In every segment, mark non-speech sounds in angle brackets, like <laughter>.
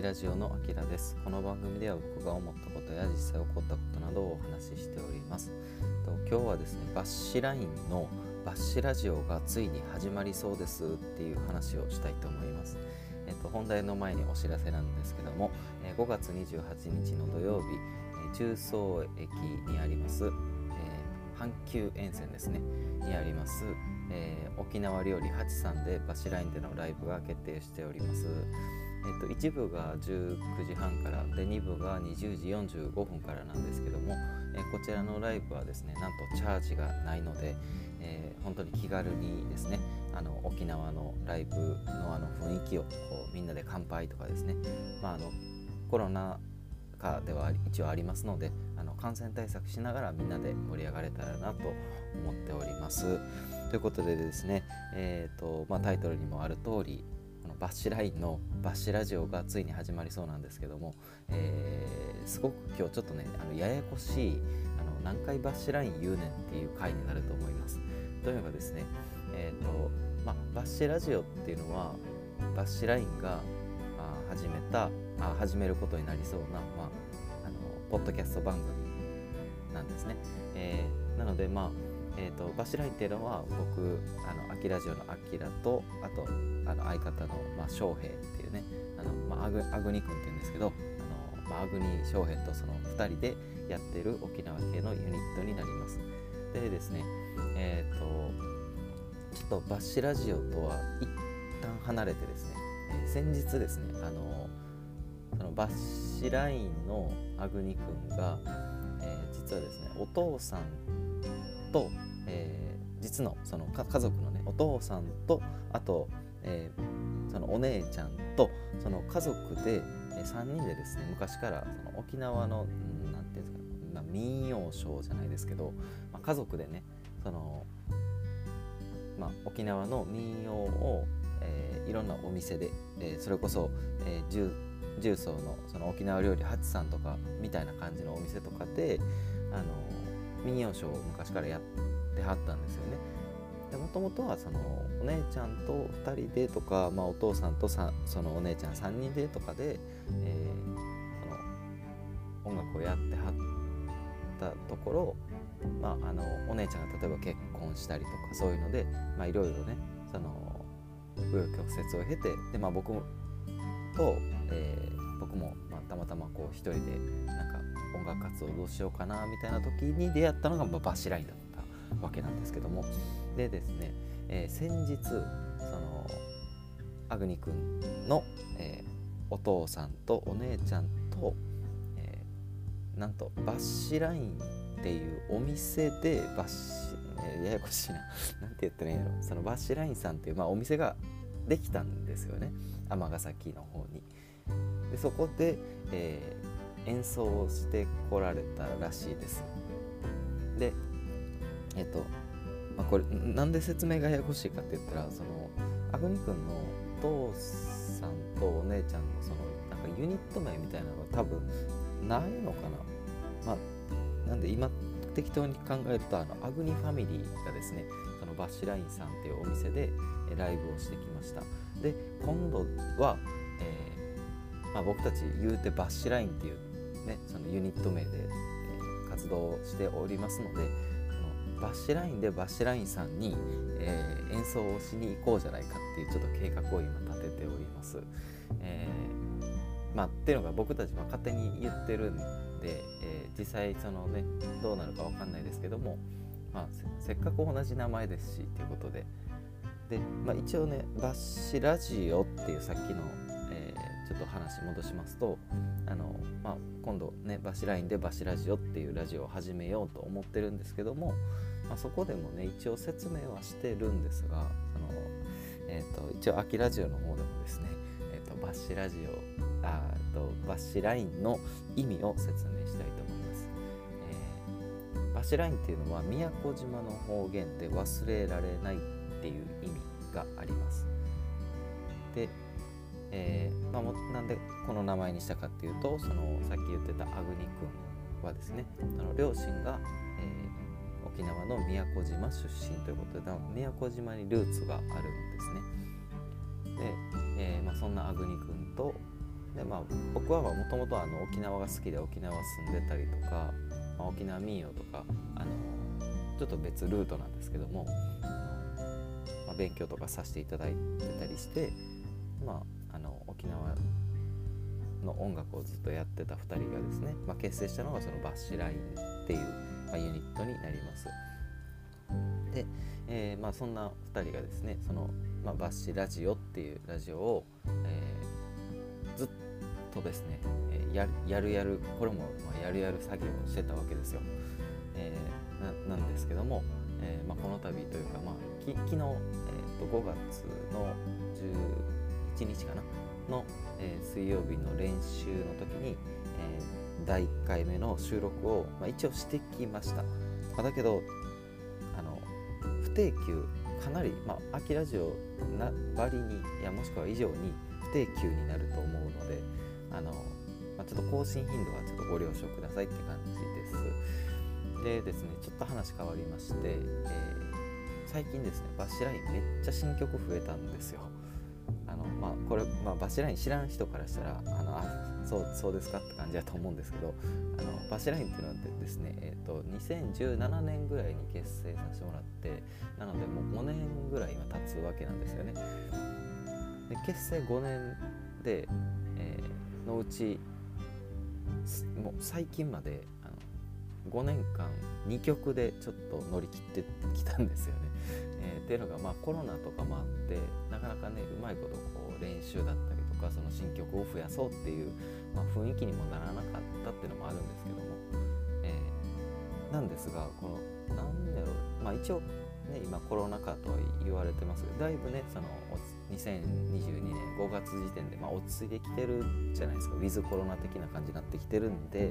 きラジオのあきらです。この番組では僕が思ったことや実際起こったことなどをお話ししております。と今日はですねバッシュラインのバッシュラジオがついに始まりそうですっていう話をしたいと思います。えっと本題の前にお知らせなんですけども5月28日の土曜日中総駅にあります、えー、阪急沿線ですねにあります、えー、沖縄料理八さんでバシラインでのライブが決定しております。えっと、1部が19時半からで2部が20時45分からなんですけども、え、こちらのライブはですねなんとチャージがないので、えー、本当に気軽にですねあの沖縄のライブのあの雰囲気をこうみんなで乾杯とかですね、まあ、あのコロナ禍では一応ありますのであの感染対策しながらみんなで盛り上がれたらなと思っております。ということでですね、えーとまあ、タイトルにもある通りのバッシュラインのバッシュラジオがついに始まりそうなんですけども、えー、すごく今日ちょっとねあのややこしいあの何回バッシュライン言うねんっていう回になると思います。というのがですね、えーとま、バッシュラジオっていうのはバッシュラインが始めたあ始めることになりそうな、まあ、あのポッドキャスト番組なんですね。えー、なのでまあえーと、バシラインっていうのは僕あのアキラジオのアキラとあとあの相方の、まあ、翔平っていうねあの、まあ、アグアグニ君っていうんですけどあの、まあ、アグニ翔平とその2人でやってる沖縄系のユニットになります。でですねえっ、ー、とちょっとバッシュラジオとは一旦離れてですね、えー、先日ですねあのそのバッシュラインのアグニ君が、えー、実はですねお父さんと、えー、実のその家族のねお父さんとあと、えー、そのお姉ちゃんとその家族で、えー、3人でですね昔からその沖縄の何て言うんですか、まあ、民謡ショーじゃないですけど、まあ、家族でねその、まあ、沖縄の民謡を、えー、いろんなお店で、えー、それこそ、えー、重曹のその沖縄料理八さんとかみたいな感じのお店とかであの民謡ショーを昔からやってはったんですよね。もともとはそのお姉ちゃんと2人でとか、まあ、お父さんとさそのお姉ちゃん3人でとかで、えー、その音楽をやってはったところ、まあ、あのお姉ちゃんが例えば結婚したりとかそういうのでいろいろねその紆余曲折を経てで、まあ、僕と、えー、僕も、まあ、たまたまこう一人でなんか音楽活動どうしようかなみたいな時に出会ったのがバッシラインだったわけなんですけども。でですね、えー、先日そのアグニ君の、えー、お父さんとお姉ちゃんと、えー、なんとバッシュラインっていうお店でバッシュ、え、ややこしいな。<laughs> 何て言ったらいいんやろ。そのバッシュラインさんっていう、まあ、お店ができたんですよね。尼崎の方に。でそこで、え演奏をしてこられたらしいです。でえっと、まあ、これなんで説明がややこしいかって言ったらそのアグニ君のお父さんとお姉ちゃんのそのなんかユニット名みたいなのが多分ないのかな。まあ、なんで今適当に考えるとあのアグニファミリーがですねそのばっしらいんさんっていうお店でライブをしてきました。で今度は、えーまあ、僕たち言うてばっしらいんっていうね、そのユニット名で、え、活動しておりますのでこのバッシュラインでバッシュラインさんに、えー、演奏をしに行こうじゃないかっていうちょっと計画を今立てております。えー、まあ、っていうのが僕たちは勝手に言ってるんで、え実際そのねどうなるか分かんないですけども、まあ、せっかく同じ名前ですしということでで、まあ、一応ねバッシュラジオっていうさっきのちょっと話戻しますとあの、まあ、今度ねバシラインでバシラジオっていうラジオを始めようと思ってるんですけども、まあ、そこでもね一応説明はしてるんですがあの、えーと、一応秋ラジオの方でもですね、えーと、バシラジオあとバシラインの意味を説明したいと思います。えー、バシラインっていうのは宮古島の方言で忘れられないっていう意味があります。でえー、まあ、なんでこの名前にしたかっていうとそのさっき言ってたアグニ君はですねその両親が、えー、沖縄の宮古島出身ということで宮古島にルーツがあるんですね。で、えー、まあ、そんなアグニ君と、でまあ僕はもともと沖縄が好きで沖縄住んでたりとか、まあ、沖縄民謡とかあのちょっと別ルートなんですけども、まあ、勉強とかさせていただいてたりして、まあ、あの沖縄の音楽をずっとやってた2人がですね、まあ、結成したのがそのバッシュラインっていう、まあ、ユニットになります。で、えー、まあ、そんな2人がですねその、まあ、バッシュラジオっていうラジオを、えー、ずっとですね、えー、ややるやるこれも、まあ、やるやる作業をしてたわけですよ。えななんですけども、えまあ、この度というか、まあ、き昨日、えー、と5月の1日かな？の、えー、水曜日の練習の時に、えー、第1回目の収録を、まあ、一応してきました。まだけどあの不定休かなり、まあ、秋ラジオな割にいやもしくは以上に不定休になると思うのであの、まあ、ちょっと更新頻度はちょっとご了承くださいって感じです。でですねちょっと話変わりまして、えー、最近ですねバッシュラインめっちゃ新曲増えたんですよ。あのまあ、これ、まあ、バシライン知らん人からしたらあのあそうそうですかって感じだと思うんですけどあのバシラインっていうのはですね、えーと、2017年ぐらいに結成させてもらってなのでもう5年ぐらい今経つわけなんですよね。で結成5年で、えー、のうちもう最近まで5年間2曲でちょっと乗り切ってきたんですよね。<laughs> えー、っていうのが、まあ、コロナとかもあってなかなかねうまいことこう練習だったりとかその新曲を増やそうっていう、まあ、雰囲気にもならなかったっていうのもあるんですけども、えー、なんですがこの何だろう、まあ、一応ね今コロナ禍と言われてますけどだいぶねその2022年5月時点で、まあ、落ち着いてきてるじゃないですかウィズコロナ的な感じになってきてるんで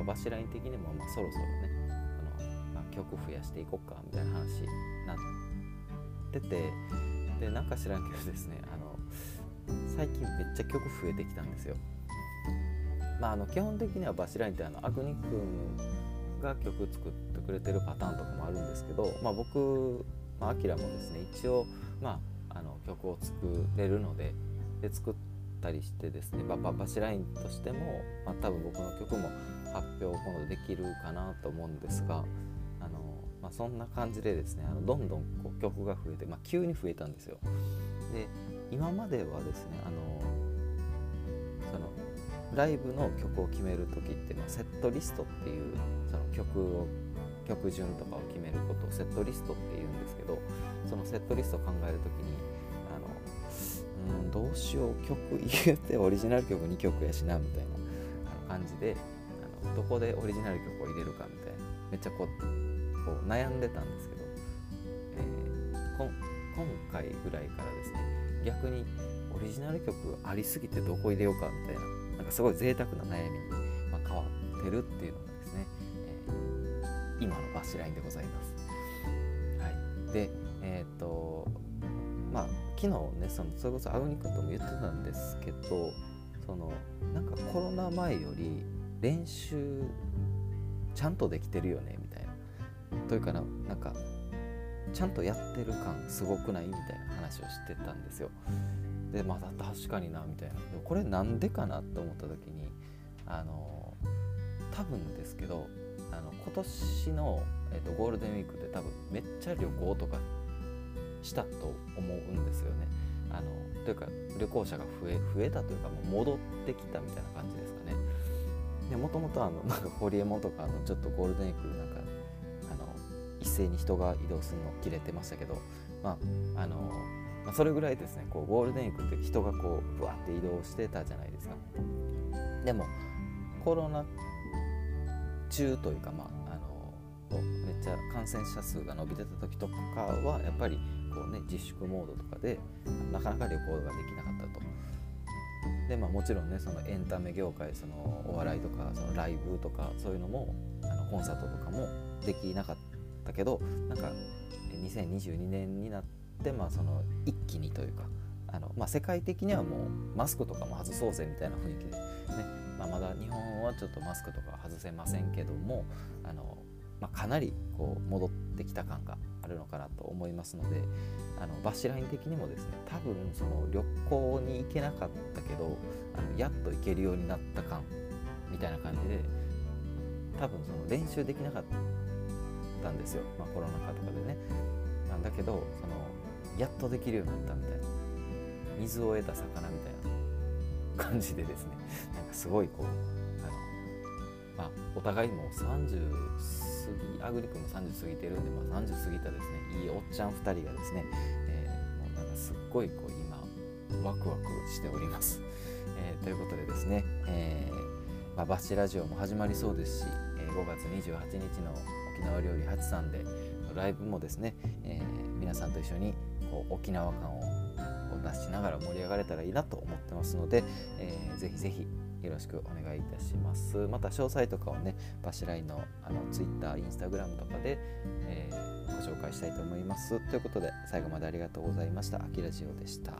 あの、まあ、バシライン的にもまあそろそろねあの、まあ曲増やしていこうかみたいな話になっててでなんか知らんけどですねあの最近めっちゃ曲増えてきたんですよ。まあ、あの基本的にはバシラインってあのアグニ君が曲作ってくれてるパターンとかもあるんですけど、まあ、僕、まあ、アキラもですね一応、まあ、あの曲を作れるのでで作ったりしてですねバババシラインとしても、まあ、多分僕の曲も発表今度できるかなと思うんですがあのまあ、そんな感じでですねあのどんどんこう曲が増えて、まあ、急に増えたんですよ。で今まではですねあのそのライブの曲を決める時って、まあ、セットリストっていうその曲を曲順とかを決めることをセットリストって言うんですけどそのセットリストを考える時にあのうんどうしよう曲言うてオリジナル曲2曲やしなみたいな感じでどこでオリジナル曲を入れるかみたいなめっちゃこうこう悩んでたんですけど、えー、今回ぐらいからですね逆にオリジナル曲ありすぎてどこ入れようかみたいななんかすごい贅沢な悩みに、まあ、変わってるっていうのがですね、えー、今のバッシュラインでございます。はい、でえっ、とまあ昨日ねそのそれこそアウニ君とも言ってたんですけどそのなんかコロナ前より練習ちゃんとできてるよねみたいなというかななんかちゃんとやってる感すごくない？みたいな話をしてたんですよ。でまだ確かになみたいなでこれなんでかなって思った時にあの多分ですけどあの今年の、えーと、ゴールデンウィークって多分めっちゃ旅行とかしたと思うんですよね。あのというか旅行者が増え増えたというかもう戻ってきたみたいな感じです。でもともとあの <laughs> なんかホリエモンとかのちょっとゴールデンウィークなんかあの一斉に人が移動するの切れてましたけど、まああのまあ、それぐらいですねこうゴールデンウィークって人がこうぶわって移動してたじゃないですか。でもコロナ中というか、まあ、あのめっちゃ感染者数が伸びてた時とかはやっぱりこう、ね、自粛モードとかでなかなか旅行ができなかったと。でまあ、もちろんねそのエンタメ業界そのお笑いとかそのライブとかそういうのもあのコンサートとかもできなかったけどなんか2022年になってまあその一気にというかあの、まあ、世界的にはもうマスクとかも外そうぜみたいな雰囲気で、ね。まあ、まだ日本はちょっとマスクとか外せませんけどもあのまあ、かなりこう戻ってきた感があるのかなと思いますのであのバシライン的にもですね多分その旅行に行けなかったけどあのやっと行けるようになった感みたいな感じで多分その練習できなかったんですよ、まあ、コロナ禍とかでね。なんだけどそのやっとできるようになったみたいな。水を得た魚みたいな感じでですね。なんかすごいこうあの、まあ、お互いも30アグリ君も30過ぎてるんで、まあ、30過ぎたですねいいおっちゃん2人がですね、えー、もうなんかすっごいこう今ワクワクしております。えー、ということでですね、えーまあ、バッシラジオも始まりそうですし、えー、5月28日の沖縄料理八さんでライブもですね、えー、皆さんと一緒にこう沖縄感を出しながら盛り上がれたらいいなと思ってますので、えー、ぜひぜひよろしくお願いいたします。また詳細とかをねバシライのあの Twitter、Instagram とかで、えー、ご紹介したいと思います。ということで最後までありがとうございました。あきラジオでした。